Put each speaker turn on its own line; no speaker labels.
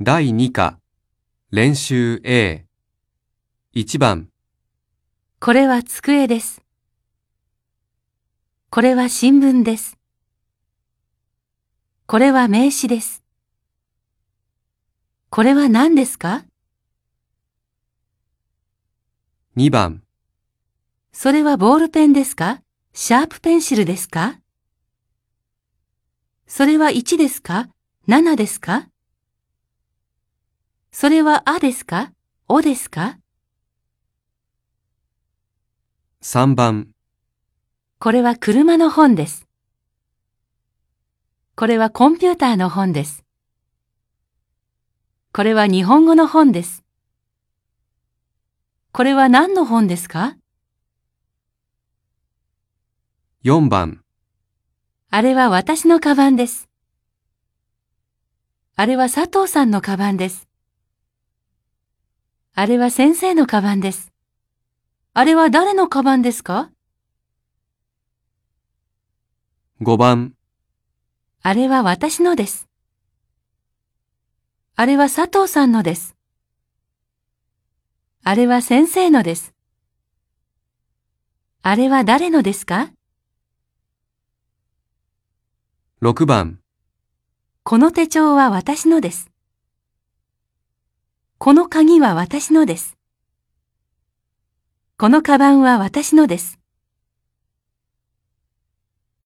第2課、練習 A。1番、
これは机です。これは新聞です。これは名刺です。これは何ですか
？2番、
それはボールペンですか？シャープペンシルですか？それは1ですか ?7 ですか？それはあですか？おですか
？3番、
これは車の本です。これはコンピューターの本です。これは日本語の本です。これは何の本ですか
？4番、
あれは私のカバンです。あれは佐藤さんのカバンです。あれは先生のカバンです。あれは誰のカバンですか
？5番、
あれは私のです。あれは佐藤さんのです。あれは先生のです。あれは誰のですか
？6番、
この手帳は私のです。この鍵は私のです。このカバンは私のです。